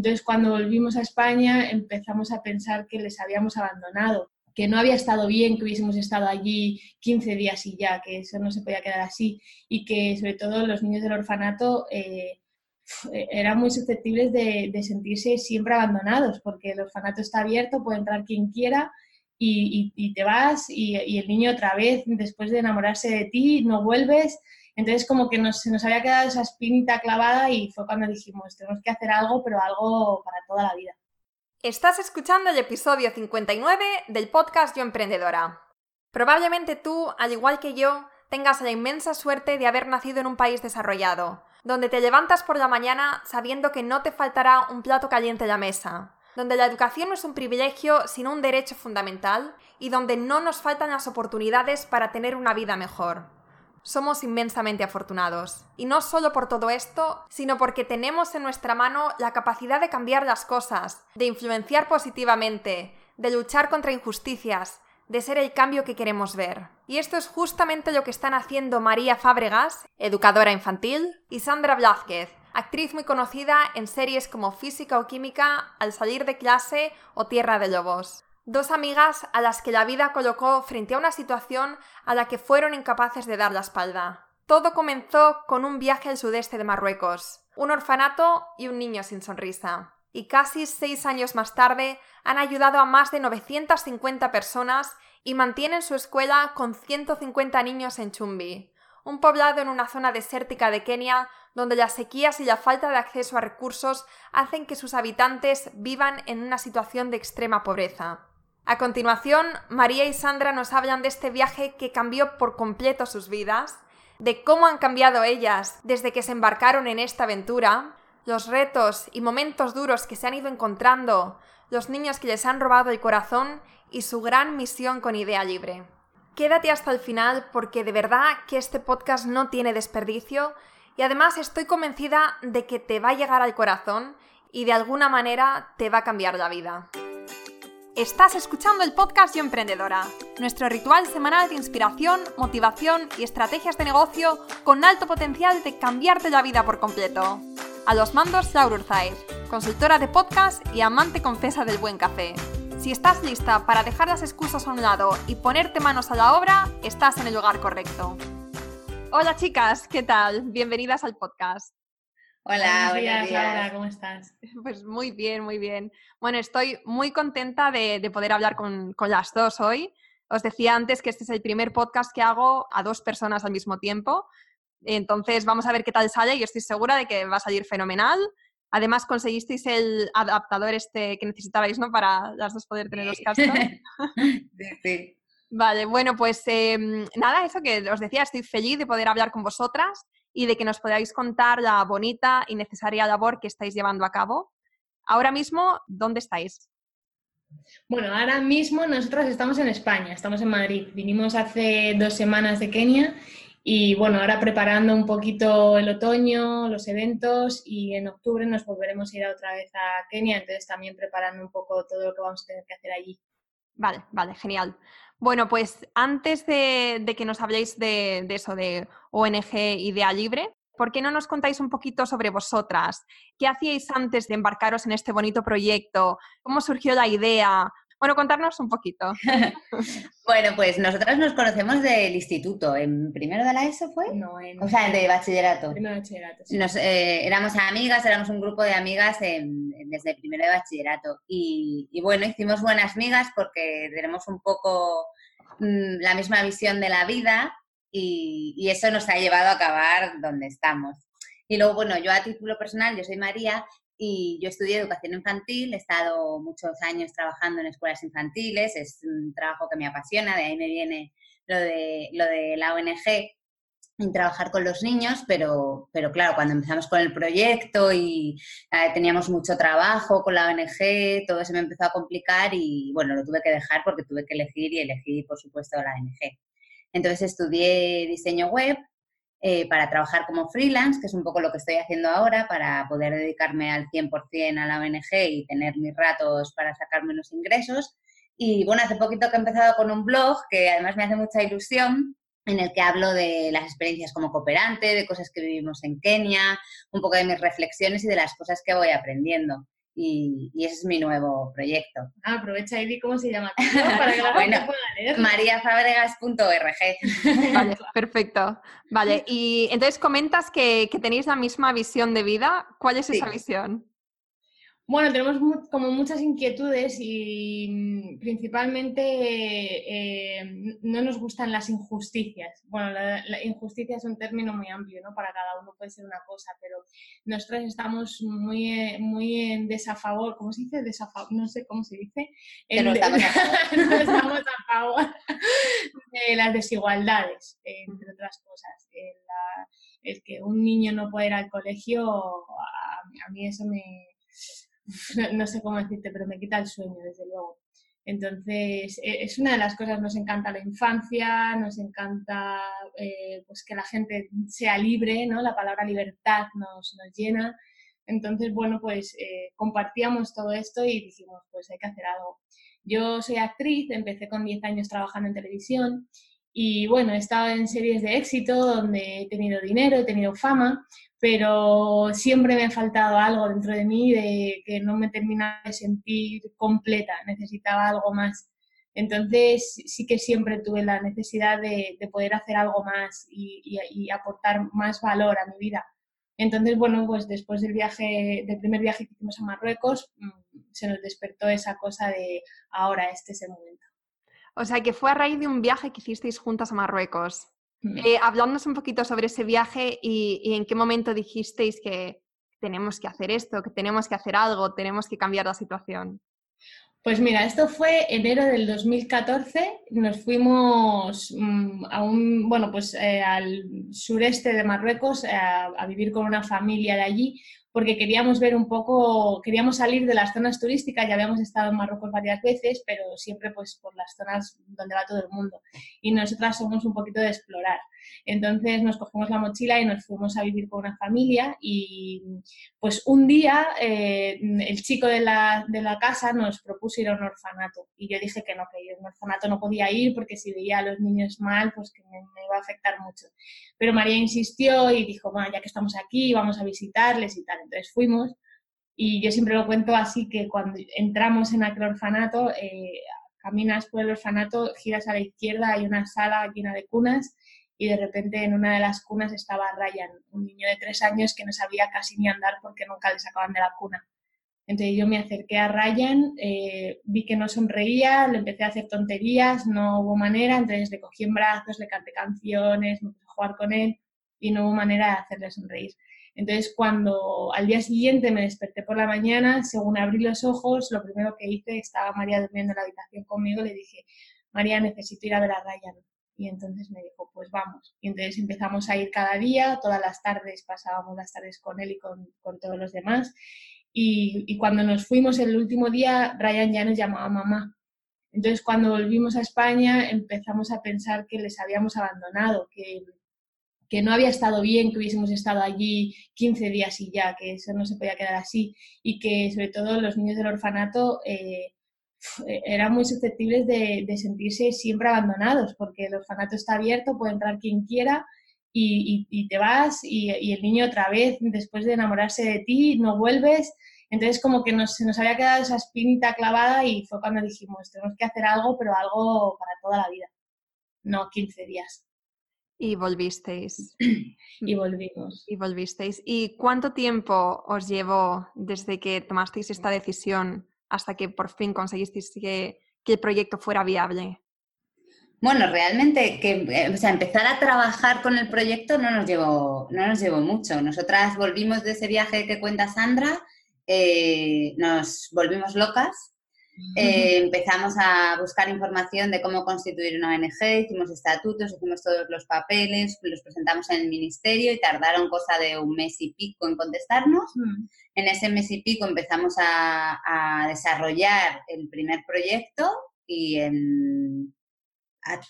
Entonces, cuando volvimos a España, empezamos a pensar que les habíamos abandonado, que no había estado bien que hubiésemos estado allí 15 días y ya, que eso no se podía quedar así, y que sobre todo los niños del orfanato eh, eran muy susceptibles de, sentirse siempre abandonados, porque el orfanato está abierto, puede entrar quien quiera y, te vas y, y, el niño otra vez, después de enamorarse de ti, no vuelves entonces como que se nos había quedado esa espinita clavada y fue cuando dijimos, tenemos que hacer algo, pero algo para toda la vida. Estás escuchando el episodio 59 del podcast Yo Emprendedora. Probablemente tú, al igual que yo, tengas la inmensa suerte de haber nacido en un país desarrollado, donde te levantas por la mañana sabiendo que no te faltará un plato caliente en la mesa, donde la educación no es un privilegio sino un derecho fundamental y donde no nos faltan las oportunidades para tener una vida mejor. Somos inmensamente afortunados. Y no solo por todo esto, sino porque tenemos en nuestra mano la capacidad de cambiar las cosas, de influenciar positivamente, de luchar contra injusticias, de ser el cambio que queremos ver. Y esto es justamente lo que están haciendo María Fábregas, educadora infantil, y Sandra Blázquez, actriz muy conocida en series como Física o Química, Al salir de clase o Tierra de Lobos. Dos amigas a las que la vida colocó frente a una situación a la que fueron incapaces de dar la espalda. Todo comenzó con un viaje al sudeste de Marruecos, un orfanato y un niño sin sonrisa. Y casi seis años más tarde han ayudado a más de 950 personas y mantienen su escuela con 150 niños en Chumbi, un poblado en una zona desértica de Kenia donde las sequías y la falta de acceso a recursos hacen que sus habitantes vivan en una situación de extrema pobreza. A continuación, María y Sandra nos hablan de este viaje que cambió por completo sus vidas, de cómo han cambiado ellas desde que se embarcaron en esta aventura, los retos y momentos duros que se han ido encontrando, los niños que les han robado el corazón y su gran misión con idea libre. Quédate hasta el final porque de verdad que este podcast no tiene desperdicio y además estoy convencida de que te va a llegar al corazón y de alguna manera te va a cambiar la vida. Estás escuchando el podcast Yo Emprendedora, nuestro ritual semanal de inspiración, motivación y estrategias de negocio con alto potencial de cambiarte la vida por completo. A los mandos, Laura Urzaiz, consultora de podcast y amante confesa del buen café. Si estás lista para dejar las excusas a un lado y ponerte manos a la obra, estás en el lugar correcto. Hola chicas, ¿qué tal? Bienvenidas al podcast. Hola, buenos días, Laura, ¿cómo estás? Pues muy bien, muy bien. Bueno, estoy muy contenta de, poder hablar con, las dos hoy. Os decía antes que este es el primer podcast que hago a dos personas al mismo tiempo. Entonces vamos a ver qué tal sale y estoy segura de que va a salir fenomenal. Además conseguisteis el adaptador este que necesitabais, ¿no? Para las dos poder tener los cascos. sí, Vale, bueno, pues em, nada, eso que os decía, estoy feliz de poder hablar con vosotras y de que nos podáis contar la bonita y necesaria labor que estáis llevando a cabo. Ahora mismo, ¿dónde estáis? Bueno, ahora mismo nosotros estamos en España, estamos en Madrid. Vinimos hace dos semanas de Kenia y bueno, ahora preparando un poquito el otoño, los eventos y en octubre nos volveremos a ir otra vez a Kenia, entonces también preparando un poco todo lo que vamos a tener que hacer allí. Vale, vale, genial. Bueno, pues antes de, que nos habléis de, eso, de ONG Idea Libre, ¿por qué no nos contáis un poquito sobre vosotras? ¿Qué hacíais antes de embarcaros en este bonito proyecto? ¿Cómo surgió la idea? Bueno, contarnos un poquito. bueno, pues nosotras nos conocemos del instituto. ¿En primero de la ESO fue? No, en... O sea, de bachillerato. Primero de bachillerato, Nos, eh, éramos amigas, éramos un grupo de amigas desde primero de bachillerato. Y, bueno, hicimos buenas amigas porque tenemos un poco mm, la misma visión de la vida y, y eso nos ha llevado a acabar donde estamos. Y luego, bueno, yo a título personal, yo soy María y yo estudié educación infantil, he estado muchos años trabajando en escuelas infantiles, es un trabajo que me apasiona, de ahí me viene lo de, lo de la ONG, en trabajar con los niños, pero, pero claro, cuando empezamos con el proyecto y eh, teníamos mucho trabajo con la ONG, todo se me empezó a complicar y bueno, lo tuve que dejar porque tuve que elegir y elegí, por supuesto, la ONG. Entonces estudié diseño web, eh, para trabajar como freelance, que es un poco lo que estoy haciendo ahora, para poder dedicarme al 100% a la ONG y tener mis ratos para sacarme los ingresos. Y bueno, hace poquito que he empezado con un blog que además me hace mucha ilusión, en el que hablo de las experiencias como cooperante, de cosas que vivimos en Kenia, un poco de mis reflexiones y de las cosas que voy aprendiendo. Y, ese es mi nuevo proyecto. Ah, aprovecha y di cómo se llama para que la bueno, pueda leer. mariafabregas.org. Vale, perfecto. Vale, y entonces comentas que, tenéis la misma visión de vida. ¿Cuál es esa visión? Bueno, tenemos como muchas inquietudes y mm, principalmente eh, no nos gustan las injusticias. Bueno, la, injusticia es un término muy amplio, ¿no? Para cada uno puede ser una cosa, pero nosotros estamos muy, eh, muy en desafavor, ¿cómo se dice? Desafavor, no sé cómo se dice. no, estamos a favor de las desigualdades, entre otras cosas. El, que un niño no pueda ir al colegio, a mí eso me no sé cómo decirte, pero me quita el sueño, desde luego. Entonces, e, es una de las cosas, nos encanta la infancia, nos encanta eh, pues que la gente sea libre, ¿no? La palabra libertad nos, nos llena. Entonces, bueno, pues eh, compartíamos todo esto y dijimos, pues hay que hacer algo. Yo soy actriz, empecé con 10 años trabajando en televisión y bueno, he estado en series de éxito donde he tenido dinero, he tenido fama, pero siempre me ha faltado algo dentro de mí de que no me termina de sentir completa, necesitaba algo más. Entonces sí que siempre tuve la necesidad de, poder hacer algo más y, aportar más valor a mi vida. Entonces, bueno, pues después del viaje, del primer viaje que hicimos a Marruecos, mm, se nos despertó esa cosa de ahora, este es el momento. O sea, que fue a raíz de un viaje que hicisteis juntas a Marruecos. Mm. Eh, hablándonos un poquito sobre ese viaje y, en qué momento dijisteis que tenemos que hacer esto, que tenemos que hacer algo, tenemos que cambiar la situación. Pues mira, esto fue enero del 2014. Nos fuimos mm, a un, bueno, pues eh, al sureste de Marruecos eh, a, vivir con una familia de allí, porque queríamos ver un poco, queríamos salir de las zonas turísticas, ya habíamos estado en Marruecos varias veces, pero siempre pues por las zonas donde va todo el mundo. Y nosotras somos un poquito de explorar. Entonces nos cogimos la mochila y nos fuimos a vivir con una familia y pues un día eh, el chico de la, de la, casa nos propuso ir a un orfanato y yo dije que no, que yo un orfanato no podía ir porque si veía a los niños mal pues que me, iba a afectar mucho. Pero María insistió y dijo, bueno, ya que estamos aquí vamos a visitarles y tal. Entonces fuimos y yo siempre lo cuento así que cuando entramos en aquel orfanato, eh, caminas por el orfanato, giras a la izquierda, hay una sala llena de cunas y de repente en una de las cunas estaba Ryan, un niño de tres años que no sabía casi ni andar porque nunca le sacaban de la cuna. Entonces yo me acerqué a Ryan, eh, vi que no sonreía, le empecé a hacer tonterías, no hubo manera, entonces le cogí en brazos, le canté canciones, me puse a jugar con él y no hubo manera de hacerle sonreír. Entonces cuando al día siguiente me desperté por la mañana, según abrí los ojos, lo primero que hice, estaba María durmiendo en la habitación conmigo, le dije, María, necesito ir a ver a Ryan. Y entonces me dijo, pues vamos. Y entonces empezamos a ir cada día, todas las tardes pasábamos las tardes con él y con, todos los demás. Y, y, cuando nos fuimos el último día, Ryan ya nos llamaba mamá. Entonces cuando volvimos a España empezamos a pensar que les habíamos abandonado, que, que no había estado bien que hubiésemos estado allí 15 días y ya, que eso no se podía quedar así y que sobre todo los niños del orfanato eh, eh, eran muy susceptibles de, sentirse siempre abandonados, porque el orfanato está abierto, puede entrar quien quiera y, te vas y, el niño otra vez, después de enamorarse de ti, no vuelves. Entonces como que nos, se nos había quedado esa espinita clavada y fue cuando dijimos, tenemos que hacer algo, pero algo para toda la vida, no 15 días. Y volvisteis. y volvimos. Y volvisteis. ¿Y cuánto tiempo os llevó desde que tomasteis esta decisión hasta que por fin conseguisteis que, el proyecto fuera viable? Bueno, realmente que eh, o sea, empezar a trabajar con el proyecto no nos llevó, no nos llevó mucho. Nosotras volvimos de ese viaje que cuenta Sandra, eh, nos volvimos locas eh, empezamos a buscar información de cómo constituir una ONG, hicimos estatutos, hicimos todos los papeles, los presentamos en el ministerio y tardaron cosa de un mes y pico en contestarnos. Mm. En ese mes y pico empezamos a, desarrollar el primer proyecto y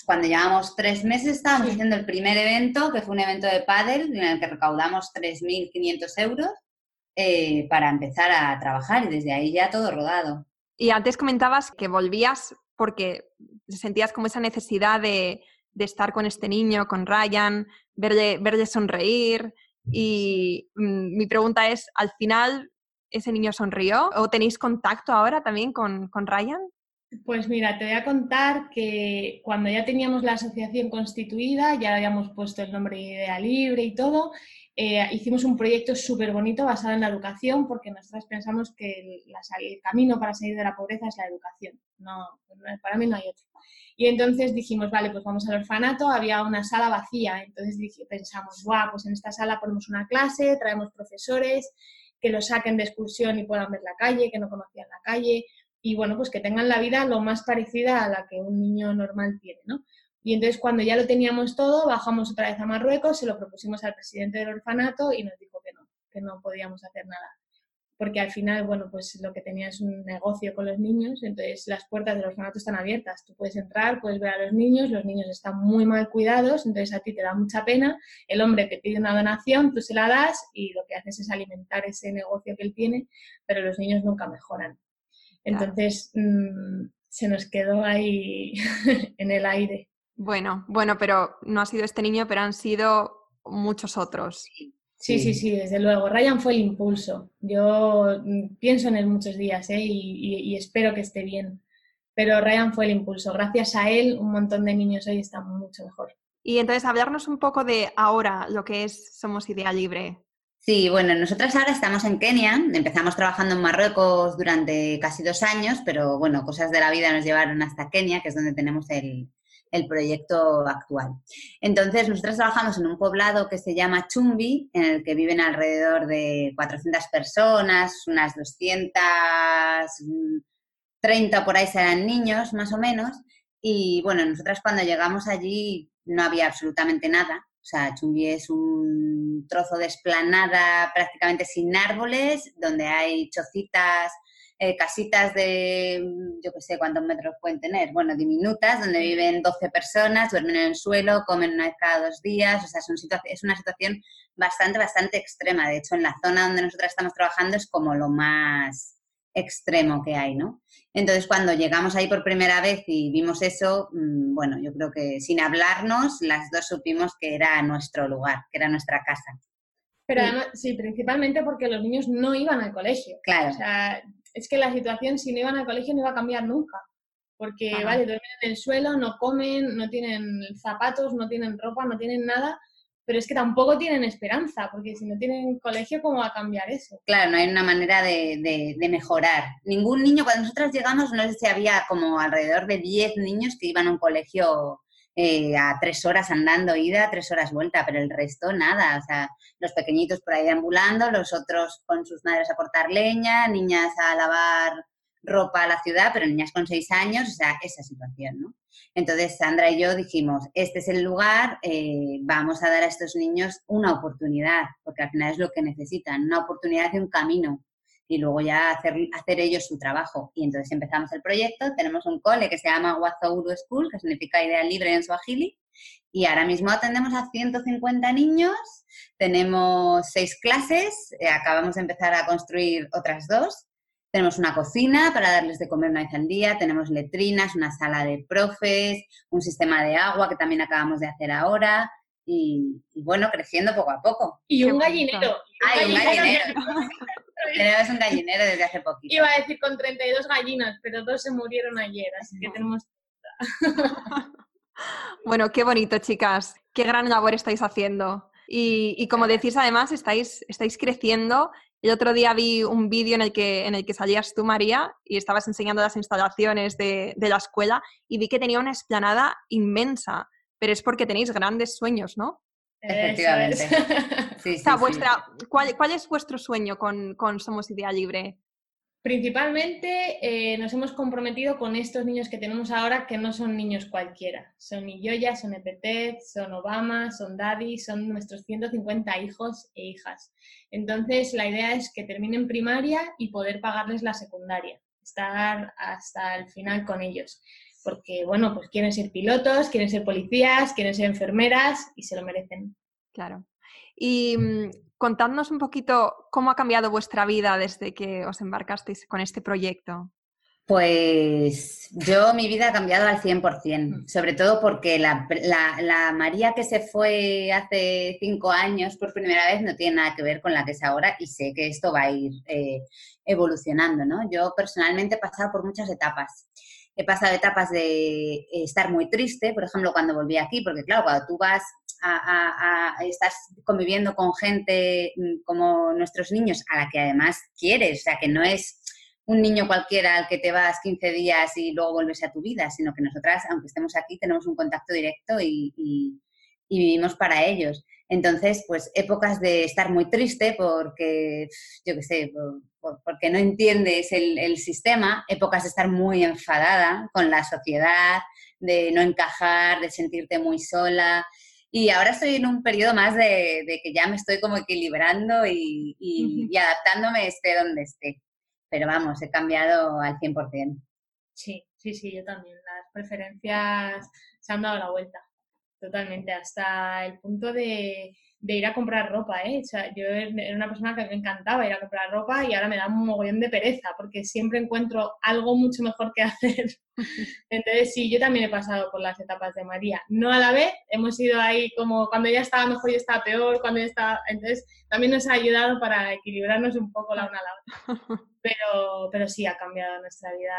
cuando llevamos tres meses estábamos haciendo el primer evento, que fue un evento de pádel en el que recaudamos 3.500 euros eh, para empezar a trabajar y desde ahí ya todo rodado. Y antes comentabas que volvías porque sentías como esa necesidad de, estar con este niño, con Ryan, verle, verle sonreír. Y mm, mi pregunta es, al final, ese niño sonrió? ¿O tenéis contacto ahora también con, con Ryan? Pues mira, te voy a contar que cuando ya teníamos la asociación constituida, ya habíamos puesto el nombre de Idea Libre y todo, eh, hicimos un proyecto súper bonito basado en la educación porque nosotros pensamos que el, camino para salir de la pobreza es la educación. No, para mí no hay otro. Y entonces dijimos, vale, pues vamos al orfanato, había una sala vacía, entonces pensamos, guau, pues en esta sala ponemos una clase, traemos profesores que lo saquen de excursión y puedan ver la calle, que no conocían la calle, y bueno, pues que tengan la vida lo más parecida a la que un niño normal tiene, ¿no? Y entonces cuando ya lo teníamos todo, bajamos otra vez a Marruecos, se lo propusimos al presidente del orfanato y nos dijo que no, que no podíamos hacer nada. Porque al final, bueno, pues lo que tenía es un negocio con los niños, entonces las puertas del orfanato están abiertas. Tú puedes entrar, puedes ver a los niños, los niños están muy mal cuidados, entonces a ti te da mucha pena. El hombre te pide una donación, tú se la das y lo que haces es alimentar ese negocio que él tiene, pero los niños nunca mejoran. Entonces mm, se nos quedó ahí en el aire. Bueno, bueno, pero no ha sido este niño, pero han sido muchos otros. Sí, sí, sí, desde luego. Ryan fue el impulso. Yo mm, pienso en él muchos días ¿eh? y, espero que esté bien. Pero Ryan fue el impulso. Gracias a él, un montón de niños hoy están mucho mejor. Y entonces, hablarnos un poco de ahora lo que es Somos Idea Libre. Sí, bueno, nosotras ahora estamos en Kenia, empezamos trabajando en Marruecos durante casi dos años, pero bueno, cosas de la vida nos llevaron hasta Kenia, que es donde tenemos el, proyecto actual. Entonces, nosotras trabajamos en un poblado que se llama Chumbi, en el que viven alrededor de 400 personas, unas 230 por ahí serán niños, más o menos. Y bueno, nosotras cuando llegamos allí no había absolutamente nada. O sea, Chumbi es un trozo de esplanada prácticamente sin árboles, donde hay chocitas, eh, casitas de, yo qué sé cuántos metros pueden tener, bueno, diminutas, donde viven 12 personas, duermen en el suelo, comen una vez cada dos días, o sea, es una situación bastante, bastante extrema. De hecho, en la zona donde nosotros estamos trabajando es como lo más extremo que hay, ¿no? Entonces, cuando llegamos ahí por primera vez y vimos eso, mm, bueno, yo creo que sin hablarnos, las dos supimos que era nuestro lugar, que era nuestra casa. Pero además, sí, principalmente porque los niños no iban al colegio. Claro. O sea, es que la situación si no iban al colegio no iba a cambiar nunca. Porque, vale, duermen en el suelo, no comen, no tienen zapatos, no tienen ropa, no tienen nada pero es que tampoco tienen esperanza, porque si no tienen colegio, ¿cómo va a cambiar eso? Claro, no hay una manera de, mejorar. Ningún niño, cuando nosotros llegamos, no sé si había como alrededor de 10 niños que iban a un colegio eh, a tres horas andando ida, tres horas vuelta, pero el resto nada. O sea, los pequeñitos por ahí ambulando, los otros con sus madres a cortar leña, niñas a lavar ropa a la ciudad, pero niñas con seis años, o sea, esa situación, ¿no? Entonces, Sandra y yo dijimos, este es el lugar, eh, vamos a dar a estos niños una oportunidad, porque al final es lo que necesitan, una oportunidad de un camino y luego ya hacer, hacer ellos su trabajo. Y entonces empezamos el proyecto, tenemos un cole que se llama Wazouru School, que significa idea libre en Swahili, y ahora mismo atendemos a 150 niños, tenemos seis clases, eh, acabamos de empezar a construir otras dos, tenemos una cocina para darles de comer una vez al día, tenemos letrinas, una sala de profes, un sistema de agua que también acabamos de hacer ahora y, bueno, creciendo poco a poco. Y un gallinero. Ah, un gallinero. Tenemos un gallinero desde hace poquito. Iba a decir con 32 gallinas, pero dos se murieron ayer, así que tenemos... bueno, qué bonito, chicas. Qué gran labor estáis haciendo. Y, y, como decís, además, estáis, estáis creciendo el otro día vi un vídeo en, el que, en el que salías tú, María, y estabas enseñando las instalaciones de, la escuela y vi que tenía una explanada inmensa, pero es porque tenéis grandes sueños, ¿no? Efectivamente. Sí, sí, vuestra, ¿cuál, ¿cuál, es vuestro sueño con, con Somos Idea Libre? Principalmente eh, nos hemos comprometido con estos niños que tenemos ahora, que no son niños cualquiera. Son Iyoya, son Epetet, son Obama, son Daddy, son nuestros 150 hijos e hijas. Entonces, la idea es que terminen primaria y poder pagarles la secundaria, estar hasta el final con ellos. Porque, bueno, pues quieren ser pilotos, quieren ser policías, quieren ser enfermeras y se lo merecen. Claro. Y mm, contadnos un poquito cómo ha cambiado vuestra vida desde que os embarcasteis con este proyecto. Pues yo mi vida ha cambiado al 100%, mm. sobre todo porque la, María que se fue hace cinco años por primera vez no tiene nada que ver con la que es ahora y sé que esto va a ir eh, evolucionando, ¿no? Yo personalmente he pasado por muchas etapas. He pasado etapas de estar muy triste, por ejemplo, cuando volví aquí, porque claro, cuando tú vas a, a, estás conviviendo con gente mm, como nuestros niños, a la que además quieres, o sea, que no es un niño cualquiera al que te vas 15 días y luego vuelves a tu vida, sino que nosotras, aunque estemos aquí, tenemos un contacto directo y, vivimos para ellos. Entonces, pues épocas de estar muy triste porque, yo qué sé, porque no entiendes el, el, sistema, épocas de estar muy enfadada con la sociedad, de no encajar, de sentirte muy sola. Y ahora estoy en un periodo más de, que ya me estoy como equilibrando y, y adaptándome esté donde esté pero vamos, he cambiado al 100%. Sí, sí, sí, yo también. Las preferencias se han dado la vuelta, totalmente, hasta el punto de, ir a comprar ropa, ¿eh? O sea, yo era una persona que me encantaba ir a comprar ropa y ahora me da un mogollón de pereza porque siempre encuentro algo mucho mejor que hacer. Entonces, sí, yo también he pasado por las etapas de María. No a la vez, hemos ido ahí como cuando ya estaba mejor y estaba peor, cuando ya estaba... Entonces, también nos ha ayudado para equilibrarnos un poco la una a la otra. pero, pero sí ha cambiado nuestra vida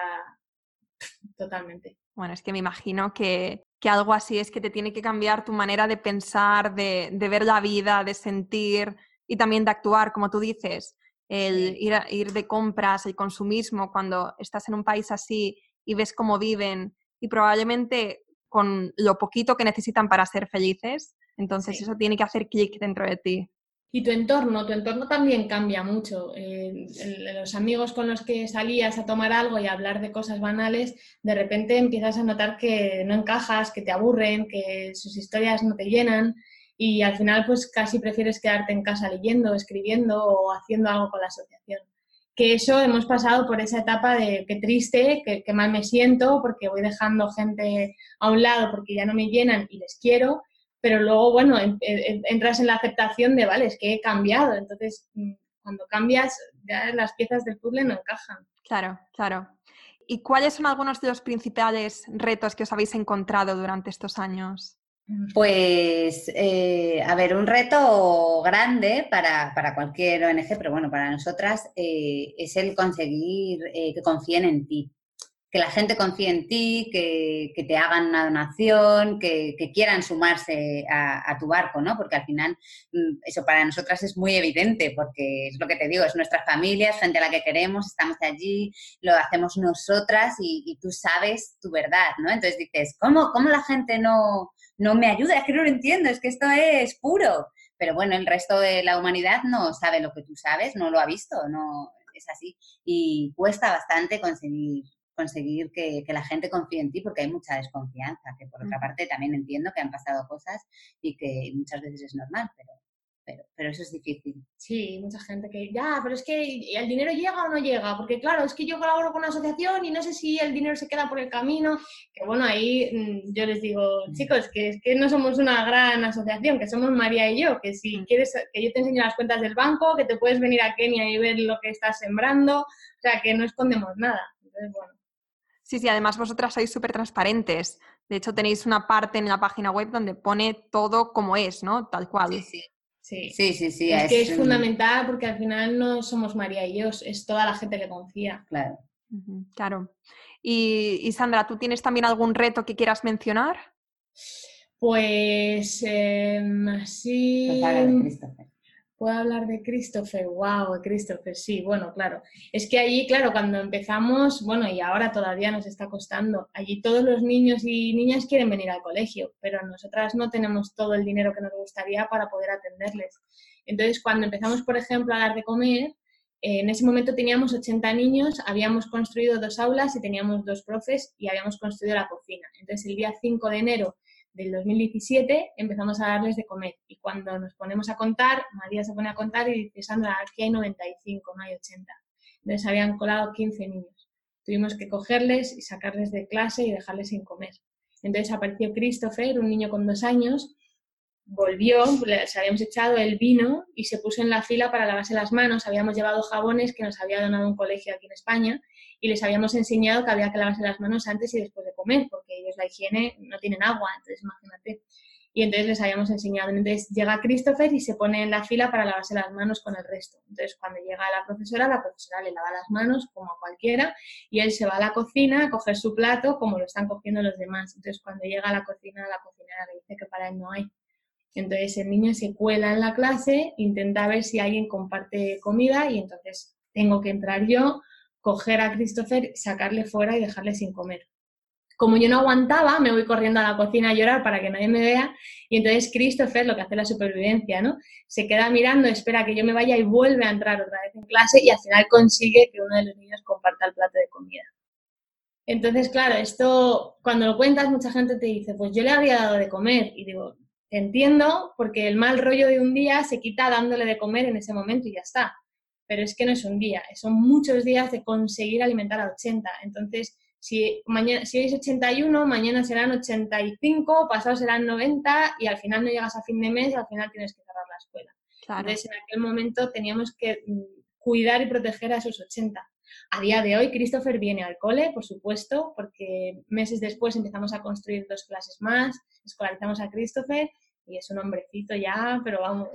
totalmente. Bueno, es que me imagino que, que, algo así es que te tiene que cambiar tu manera de pensar, de, de, ver la vida, de sentir y también de actuar, como tú dices. El ir, ir de compras, el consumismo, cuando estás en un país así y ves cómo viven y probablemente con lo poquito que necesitan para ser felices, entonces eso tiene que hacer clic dentro de ti. Y tu entorno, tu entorno también cambia mucho. Eh, los amigos con los que salías a tomar algo y a hablar de cosas banales, de repente empiezas a notar que no encajas, que te aburren, que sus historias no te llenan y al final pues casi prefieres quedarte en casa leyendo, escribiendo o haciendo algo con la asociación. Que eso hemos pasado por esa etapa de qué triste, que, que mal me siento porque voy dejando gente a un lado porque ya no me llenan y les quiero pero luego, bueno, entras en la aceptación de, vale, es que he cambiado, entonces mm, cuando cambias ya las piezas del puzzle no encajan. Claro, claro. ¿Y cuáles son algunos de los principales retos que os habéis encontrado durante estos años? Pues, eh, a ver, un reto grande para, cualquier ONG, pero bueno, para nosotras eh, es el conseguir eh, que confíen en ti que la gente confíe en ti, que, te hagan una donación, que, quieran sumarse a, tu barco, ¿no? Porque al final mm, eso para nosotras es muy evidente, porque es lo que te digo, es nuestra familia, es gente a la que queremos, estamos allí, lo hacemos nosotras y, tú sabes tu verdad, ¿no? Entonces dices, ¿cómo, cómo la gente no, no me ayuda? Es que no lo entiendo, es que esto es puro. Pero bueno, el resto de la humanidad no sabe lo que tú sabes, no lo ha visto, no es así. Y cuesta bastante conseguir conseguir que, la gente confíe en ti porque hay mucha desconfianza, que por otra parte también entiendo que han pasado cosas y que muchas veces es normal, pero, pero, pero eso es difícil. Sí, mucha gente que, ya, pero es que el dinero llega o no llega, porque claro, es que yo colaboro con una asociación y no sé si el dinero se queda por el camino, que bueno, ahí mm, yo les digo, chicos, que es que no somos una gran asociación, que somos María y yo, que si quieres que yo te enseñe las cuentas del banco, que te puedes venir a Kenia y ver lo que estás sembrando, o sea, que no escondemos nada. Entonces, bueno. Sí, sí, además vosotras sois súper transparentes. De hecho, tenéis una parte en la página web donde pone todo como es, ¿no? Tal cual. Sí, sí. Sí, sí, sí, es, que es fundamental porque al final no somos María y yo, es toda la gente que confía. Claro. claro. Y, Sandra, ¿tú tienes también algún reto que quieras mencionar? Pues eh, sí. Puedo hablar de Christopher, wow, Christopher, sí, bueno, claro. Es que allí, claro, cuando empezamos, bueno, y ahora todavía nos está costando, allí todos los niños y niñas quieren venir al colegio, pero nosotras no tenemos todo el dinero que nos gustaría para poder atenderles. Entonces, cuando empezamos, por ejemplo, a dar de comer, en ese momento teníamos 80 niños, habíamos construido dos aulas y teníamos dos profes y habíamos construido la cocina. Entonces, el día 5 de enero del 2017 empezamos a darles de comer y cuando nos ponemos a contar, María se pone a contar y dice, Sandra, aquí hay 95, no hay 80. Entonces habían colado 15 niños. Tuvimos que cogerles y sacarles de clase y dejarles sin comer. Entonces apareció Christopher, un niño con dos años, volvió, les habíamos echado el vino y se puso en la fila para lavarse las manos. Habíamos llevado jabones que nos había donado un colegio aquí en España y les habíamos enseñado que había que lavarse las manos antes y después de comer, porque ellos la higiene no tienen agua, entonces imagínate. Y entonces les habíamos enseñado. Entonces llega Christopher y se pone en la fila para lavarse las manos con el resto. Entonces cuando llega la profesora, la profesora le lava las manos como a cualquiera y él se va a la cocina a coger su plato como lo están cogiendo los demás. Entonces cuando llega a la cocina, la cocinera le dice que para él no hay. Entonces el niño se cuela en la clase, intenta ver si alguien comparte comida y entonces tengo que entrar yo, coger a Christopher, sacarle fuera y dejarle sin comer como yo no aguantaba, me voy corriendo a la cocina a llorar para que nadie me vea. Y entonces Christopher, lo que hace la supervivencia, ¿no? Se queda mirando, espera que yo me vaya y vuelve a entrar otra vez en clase y al final consigue que uno de los niños comparta el plato de comida. Entonces, claro, esto cuando lo cuentas, mucha gente te dice, pues yo le habría dado de comer. Y digo, te entiendo, porque el mal rollo de un día se quita dándole de comer en ese momento y ya está. Pero es que no es un día, son muchos días de conseguir alimentar a 80. Entonces, si, mañana, si hoy es 81, mañana serán 85, pasado serán 90 y al final no llegas a fin de mes y al final tienes que cerrar la escuela. Entonces, en aquel momento teníamos que mm, cuidar y proteger a esos 80. A día de hoy, Christopher viene al cole, por supuesto, porque meses después empezamos a construir dos clases más, escolarizamos a Christopher y es un hombrecito ya, pero vamos.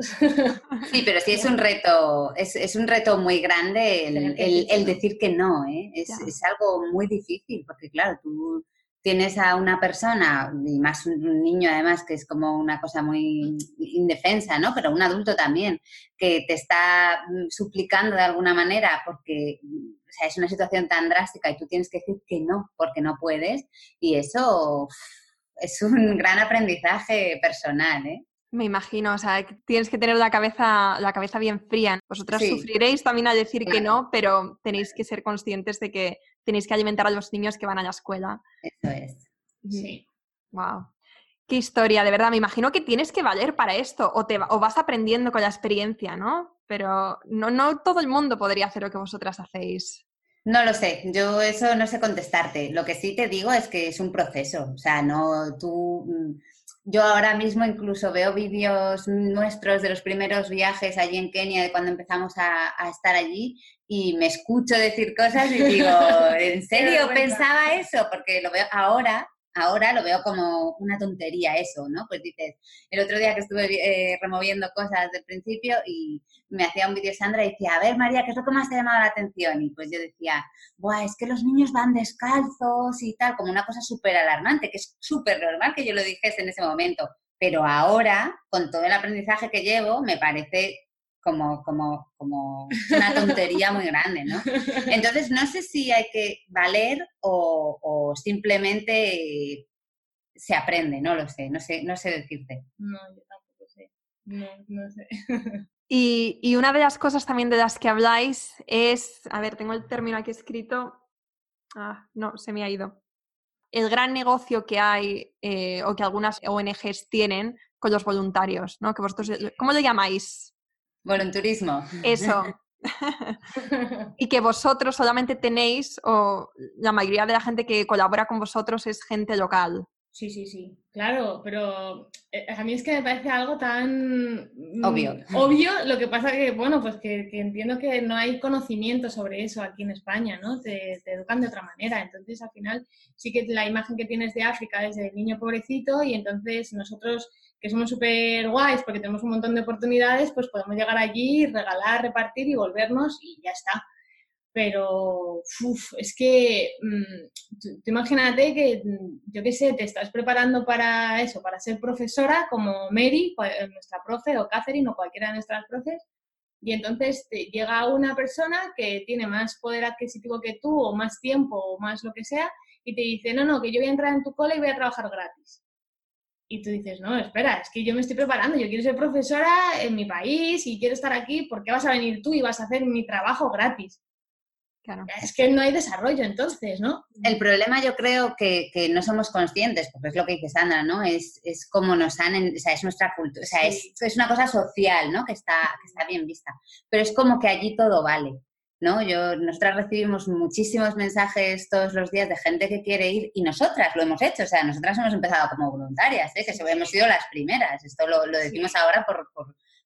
Sí, pero sí es un reto, es, es un reto muy grande el, el, decir que no, ¿eh? es, es, algo muy difícil, porque claro, tú tienes a una persona, y más un niño además, que es como una cosa muy indefensa, ¿no? Pero un adulto también, que te está mm, suplicando de alguna manera porque o sea, es una situación tan drástica y tú tienes que decir que no, porque no puedes, y eso es un gran aprendizaje personal, ¿eh? Me imagino, o sea, tienes que tener la cabeza, la cabeza bien fría. Vosotras sufriréis también a decir que no, pero tenéis que ser conscientes de que tenéis que alimentar a los niños que van a la escuela. Eso es. Sí. Wow. Qué historia, de verdad. Me imagino que tienes que valer para esto o, te, o vas aprendiendo con la experiencia, ¿no? Pero no, no todo el mundo podría hacer lo que vosotras hacéis. No lo sé, yo eso no sé contestarte. Lo que sí te digo es que es un proceso. O sea, no tú. Mm, yo ahora mismo incluso veo vídeos nuestros de los primeros viajes allí en Kenia, de cuando empezamos a, a estar allí, y me escucho decir cosas y digo, ¿en serio pensaba eso? Porque lo veo ahora, ahora lo veo como una tontería eso, ¿no? Pues dices, el otro día que estuve eh, removiendo cosas del principio y me hacía un vídeo Sandra y decía, a ver María, ¿qué es lo que más te ha llamado la atención? Y pues yo decía, Buah, es que los niños van descalzos y tal, como una cosa súper alarmante, que es súper normal que yo lo dijese en ese momento. Pero ahora, con todo el aprendizaje que llevo, me parece como, como, como una tontería muy grande, ¿no? Entonces, no sé si hay que valer o, simplemente se aprende, no lo sé, no sé, no sé decirte. No, yo tampoco sé, no, no sé. Y, y, una de las cosas también de las que habláis es, a ver, tengo el término aquí escrito, ah, no, se me ha ido. El gran negocio que hay eh, o que algunas ONGs tienen con los voluntarios, ¿no? Que vosotros, ¿Cómo lo llamáis? Volunturismo. Eso. y que vosotros solamente tenéis, o la mayoría de la gente que colabora con vosotros es gente local. Sí, sí, sí, claro, pero eh, a mí es que me parece algo tan mm, obvio. Obvio, lo que pasa que, bueno, pues que, entiendo que no hay conocimiento sobre eso aquí en España, ¿no? Te, te, educan de otra manera, entonces al final sí que la imagen que tienes de África es del niño pobrecito y entonces nosotros que somos súper guays porque tenemos un montón de oportunidades, pues podemos llegar allí, regalar, repartir y volvernos y ya está. Pero es que mm, tú, imagínate que, mm, yo qué sé, te estás preparando para eso, para ser profesora como Mary, eh, nuestra profe, o Catherine, o cualquiera de nuestras profes, y entonces llega una persona que tiene más poder adquisitivo que tú, o más tiempo, o más lo que sea, y te dice, no, no, que yo voy a entrar en tu cole y voy a trabajar gratis. Y tú dices, no, espera, es que yo me estoy preparando, yo quiero ser profesora en mi país y quiero estar aquí, ¿por qué vas a venir tú y vas a hacer mi trabajo gratis? Claro. Es que no hay desarrollo entonces, ¿no? El problema yo creo que, que, no somos conscientes, porque es lo que dice Sandra, ¿no? Es, es como nos han, o sea, es nuestra cultura, o sea, es, es, una cosa social, ¿no? Que está, que está bien vista. Pero es como que allí todo vale. ¿No? Yo, nosotras recibimos muchísimos mensajes todos los días de gente que quiere ir y nosotras lo hemos hecho, o sea, nosotras hemos empezado como voluntarias, ¿eh? que hemos sido las primeras, esto lo, decimos ahora por,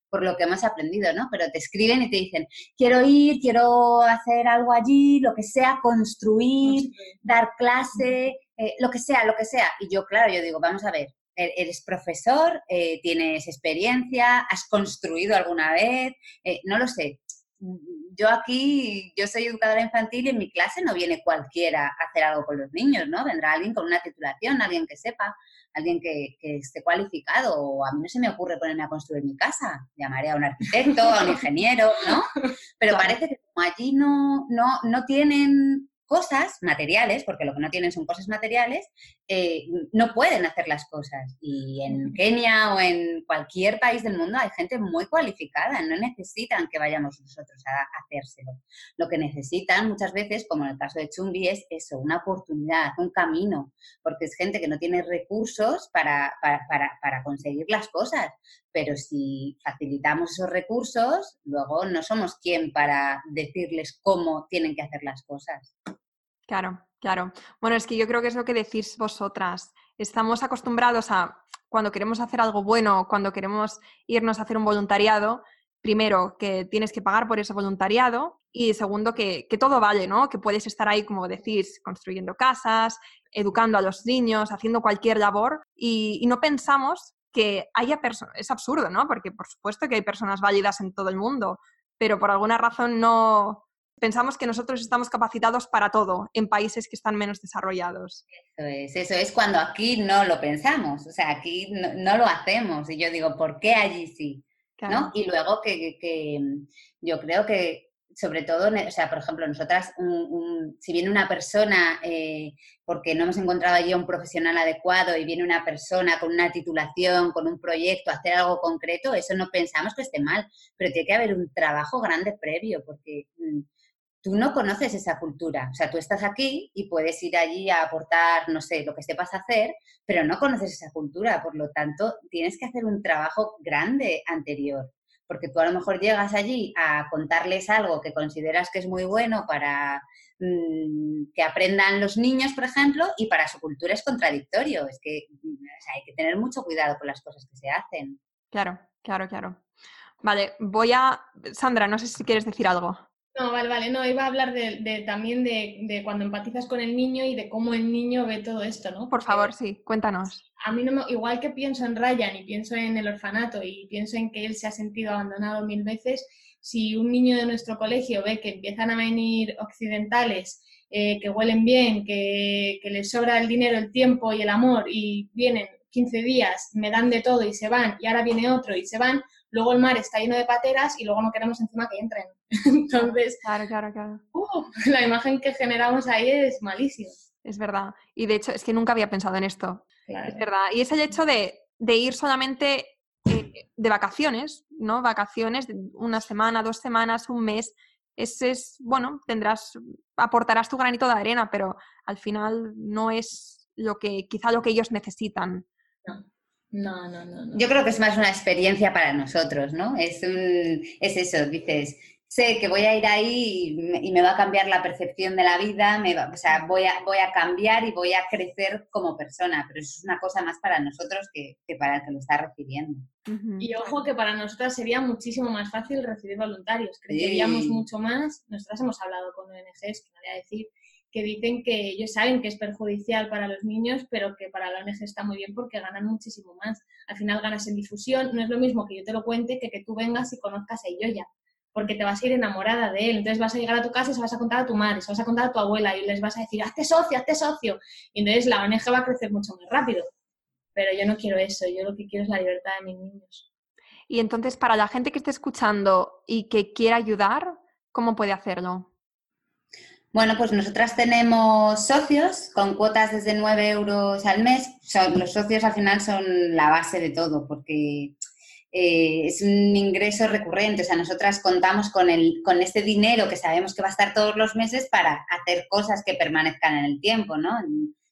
por, lo que hemos aprendido, ¿no? Pero te escriben y te dicen, quiero ir, quiero hacer algo allí, lo que sea, construir, dar clase, eh, lo que sea, lo que sea. Y yo, claro, yo digo, vamos a ver, e-, eres profesor, eh, tienes experiencia, has construido alguna vez, no lo sé, yo aquí, yo soy educadora infantil y en mi clase no viene cualquiera a hacer algo con los niños, ¿no? Vendrá alguien con una titulación, alguien que sepa, alguien que, esté cualificado. O a mí no se me ocurre ponerme a construir mi casa. Llamaré a un arquitecto, a un ingeniero, ¿no? Pero parece que como allí no, no, no tienen cosas materiales, porque lo que no tienen son cosas materiales, eh, no pueden hacer las cosas. Y en Kenia o en cualquier país del mundo hay gente muy cualificada, no necesitan que vayamos nosotros a, hacérselo. Lo que necesitan muchas veces, como en el caso de Chumbi, es eso, una oportunidad, un camino, porque es gente que no tiene recursos para, para, para conseguir las cosas. Pero si facilitamos esos recursos, luego no somos quien para decirles cómo tienen que hacer las cosas. Claro, claro. Bueno, es que yo creo que es lo que decís vosotras. Estamos acostumbrados a, cuando queremos hacer algo bueno, cuando queremos irnos a hacer un voluntariado, primero, que tienes que pagar por ese voluntariado y segundo, que, todo vale, ¿no? Que puedes estar ahí, como decís, construyendo casas, educando a los niños, haciendo cualquier labor y, no pensamos que haya personas, es absurdo, ¿no? Porque por supuesto que hay personas válidas en todo el mundo, pero por alguna razón no, pensamos que nosotros estamos capacitados para todo en países que están menos desarrollados. Eso es, eso es cuando aquí no lo pensamos, o sea, aquí no, lo hacemos y yo digo, ¿por qué allí sí? ¿No? Y luego que, mm, yo creo que sobre todo, o sea, por ejemplo, nosotras, si viene una persona, eh, porque no hemos encontrado allí un profesional adecuado y viene una persona con una titulación, con un proyecto, hacer algo concreto, eso no pensamos que esté mal, pero tiene que haber un trabajo grande previo, porque mm, tú no conoces esa cultura. O sea, tú estás aquí y puedes ir allí a aportar, no sé, lo que sepas hacer, pero no conoces esa cultura. Por lo tanto, tienes que hacer un trabajo grande anterior. Porque tú a lo mejor llegas allí a contarles algo que consideras que es muy bueno para mm, que aprendan los niños, por ejemplo, y para su cultura es contradictorio. Es que mm, hay que tener mucho cuidado con las cosas que se hacen. Claro, claro, claro. Vale, voy a... Sandra, no sé si quieres decir algo. No, vale, vale, no, iba a hablar de, también de, cuando empatizas con el niño y de cómo el niño ve todo esto, ¿no? Por favor, sí, cuéntanos. A mí no igual que pienso en Ryan y pienso en el orfanato y pienso en que él se ha sentido abandonado mil veces, si un niño de nuestro colegio ve que empiezan a venir occidentales, eh, que huelen bien, que, que les sobra el dinero, el tiempo y el amor y vienen 15 días, me dan de todo y se van, y ahora viene otro y se van, luego el mar está lleno de pateras y luego no queremos encima que entren. Entonces, claro, claro, claro. Uh, la imagen que generamos ahí es malísima. Es verdad. Y de hecho, es que nunca había pensado en esto. Es verdad. Y es el hecho de, ir solamente eh, de vacaciones, ¿no? Vacaciones, de una semana, dos semanas, un mes. Ese es, bueno, tendrás, aportarás tu granito de arena, pero al final no es lo que, quizá lo que ellos necesitan. No, no, no, Yo creo que es más una experiencia para nosotros, ¿no? Es, es eso, dices, sé que voy a ir ahí y me va a cambiar la percepción de la vida, me o sea, voy a, voy a cambiar y voy a crecer como persona, pero eso es una cosa más para nosotros que, para el que lo está recibiendo. Y ojo que para nosotras sería muchísimo más fácil recibir voluntarios, creceríamos mucho más, nosotras hemos hablado con ONGs, que no voy a decir, que dicen que ellos saben que es perjudicial para los niños, pero que para la ONG está muy bien porque ganan muchísimo más. Al final ganas en difusión, no es lo mismo que yo te lo cuente que que tú vengas y conozcas a Yoya, porque te vas a ir enamorada de él. Entonces vas a llegar a tu casa y se vas a contar a tu madre, se vas a contar a tu abuela y les vas a decir, hazte socio, hazte socio. Y entonces la ONG va a crecer mucho más rápido. Pero yo no quiero eso, yo lo que quiero es la libertad de mis niños. Y entonces, para la gente que esté escuchando y que quiera ayudar, ¿cómo puede hacerlo? Bueno, pues nosotras tenemos socios con cuotas desde 9 euros al mes. los socios al final son la base de todo porque eh, es un ingreso recurrente. O sea, nosotras contamos con, el, con este dinero que sabemos que va a estar todos los meses para hacer cosas que permanezcan en el tiempo, ¿no?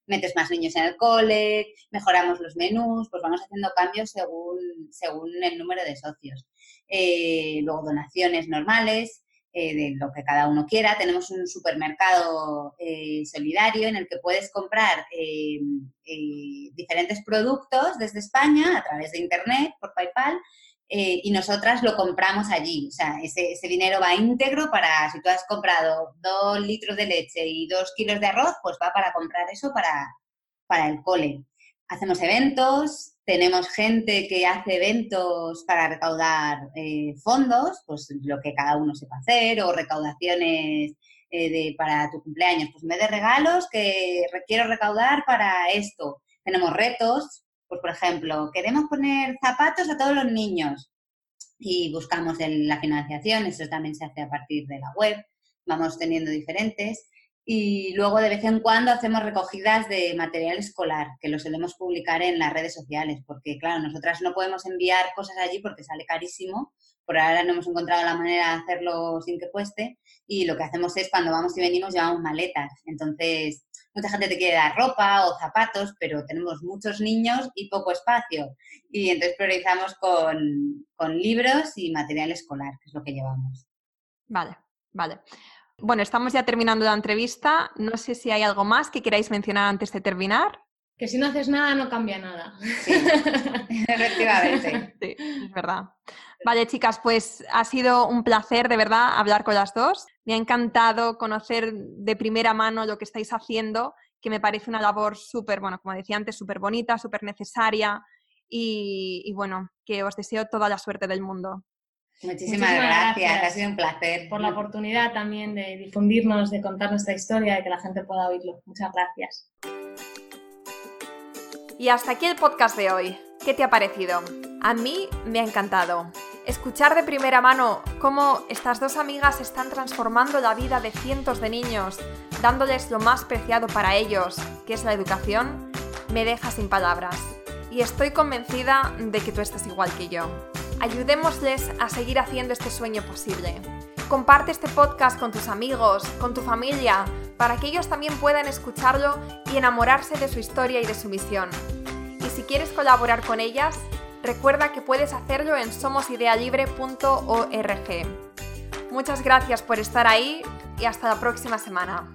Metes más niños en el cole, mejoramos los menús, pues vamos haciendo cambios según, según el número de socios. Eh, luego donaciones normales, eh, de lo que cada uno quiera. Tenemos un supermercado eh, solidario en el que puedes comprar eh, diferentes productos desde España a través de Internet, por PayPal, y nosotras lo compramos allí. O sea, ese, ese, dinero va íntegro para, si tú has comprado dos litros de leche y dos kilos de arroz, pues va para comprar eso para, para el cole. Hacemos eventos, tenemos gente que hace eventos para recaudar eh, fondos, pues lo que cada uno sepa hacer, o recaudaciones eh, de, para tu cumpleaños. Pues me de regalos que quiero recaudar para esto. Tenemos retos, pues por ejemplo, queremos poner zapatos a todos los niños y buscamos la financiación, eso también se hace a partir de la web, vamos teniendo diferentes. Y luego de vez en cuando hacemos recogidas de material escolar, que lo solemos publicar en las redes sociales, porque claro, nosotras no podemos enviar cosas allí porque sale carísimo. Por ahora no hemos encontrado la manera de hacerlo sin que cueste. Y lo que hacemos es cuando vamos y venimos llevamos maletas. Entonces, mucha gente te quiere dar ropa o zapatos, pero tenemos muchos niños y poco espacio. Y entonces priorizamos con, con libros y material escolar, que es lo que llevamos. Vale, vale. Bueno, estamos ya terminando la entrevista. No sé si hay algo más que queráis mencionar antes de terminar. Que si no haces nada, no cambia nada. Sí, efectivamente. Sí, es verdad. Vale, chicas, pues ha sido un placer de verdad hablar con las dos. Me ha encantado conocer de primera mano lo que estáis haciendo, que me parece una labor súper, bueno, como decía antes, súper bonita, súper necesaria y, y bueno, que os deseo toda la suerte del mundo. Muchísimas, gracias. ha sido un placer. Por la oportunidad también de difundirnos, de contar nuestra historia y que la gente pueda oírlo. Muchas gracias. Y hasta aquí el podcast de hoy. ¿Qué te ha parecido? A mí me ha encantado. Escuchar de primera mano cómo estas dos amigas están transformando la vida de cientos de niños, dándoles lo más preciado para ellos, que es la educación, me deja sin palabras. Y estoy convencida de que tú estás igual que yo. Ayudémosles a seguir haciendo este sueño posible. Comparte este podcast con tus amigos, con tu familia, para que ellos también puedan escucharlo y enamorarse de su historia y de su misión. Y si quieres colaborar con ellas, recuerda que puedes hacerlo en somosidealibre.org. Muchas gracias por estar ahí y hasta la próxima semana.